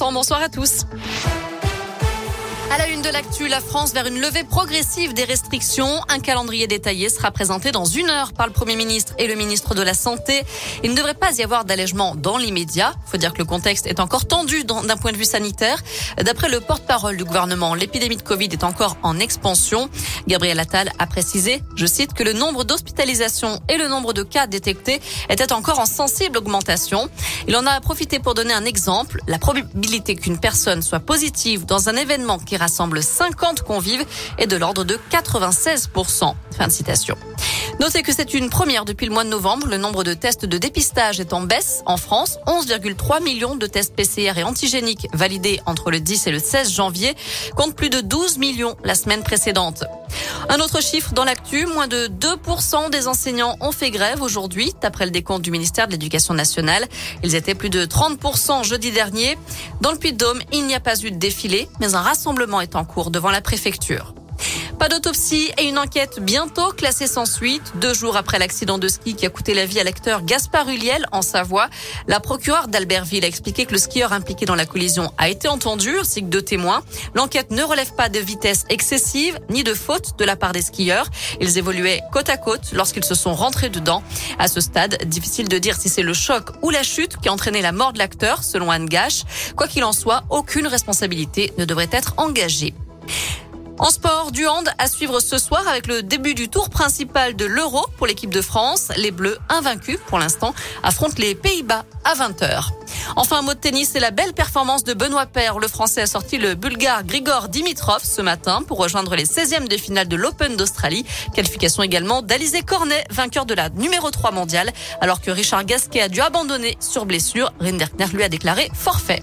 Bonsoir à tous. À la une de l'actu, la France vers une levée progressive des restrictions. Un calendrier détaillé sera présenté dans une heure par le Premier ministre et le ministre de la Santé. Il ne devrait pas y avoir d'allègement dans l'immédiat. Il faut dire que le contexte est encore tendu d'un point de vue sanitaire. D'après le porte-parole du gouvernement, l'épidémie de Covid est encore en expansion. Gabriel Attal a précisé, je cite, que le nombre d'hospitalisations et le nombre de cas détectés étaient encore en sensible augmentation. Il en a profité pour donner un exemple. La probabilité qu'une personne soit positive dans un événement qui rassemble 50 convives est de l'ordre de 96%. Fin de citation. Notez que c'est une première depuis le mois de novembre. Le nombre de tests de dépistage est en baisse en France. 11,3 millions de tests PCR et antigéniques validés entre le 10 et le 16 janvier, contre plus de 12 millions la semaine précédente. Un autre chiffre dans l'actu, moins de 2% des enseignants ont fait grève aujourd'hui, d'après le décompte du ministère de l'Éducation nationale. Ils étaient plus de 30% jeudi dernier. Dans le Puy-de-Dôme, il n'y a pas eu de défilé, mais un rassemblement est en cours devant la préfecture. Pas d'autopsie et une enquête bientôt classée sans suite. Deux jours après l'accident de ski qui a coûté la vie à l'acteur Gaspard Huliel en Savoie, la procureure d'Albertville a expliqué que le skieur impliqué dans la collision a été entendu, ainsi que deux témoins. L'enquête ne relève pas de vitesse excessive ni de faute de la part des skieurs. Ils évoluaient côte à côte lorsqu'ils se sont rentrés dedans. À ce stade, difficile de dire si c'est le choc ou la chute qui a entraîné la mort de l'acteur, selon Anne Gache. Quoi qu'il en soit, aucune responsabilité ne devrait être engagée. En sport, du hand à suivre ce soir avec le début du tour principal de l'Euro pour l'équipe de France. Les Bleus, invaincus pour l'instant, affrontent les Pays-Bas à 20h. Enfin, un mot de tennis, c'est la belle performance de Benoît Paire. Le Français a sorti le Bulgare Grigor Dimitrov ce matin pour rejoindre les 16e de finale de l'Open d'Australie. Qualification également d'Alizé Cornet, vainqueur de la numéro 3 mondiale, alors que Richard Gasquet a dû abandonner sur blessure. Rinderkner lui a déclaré forfait.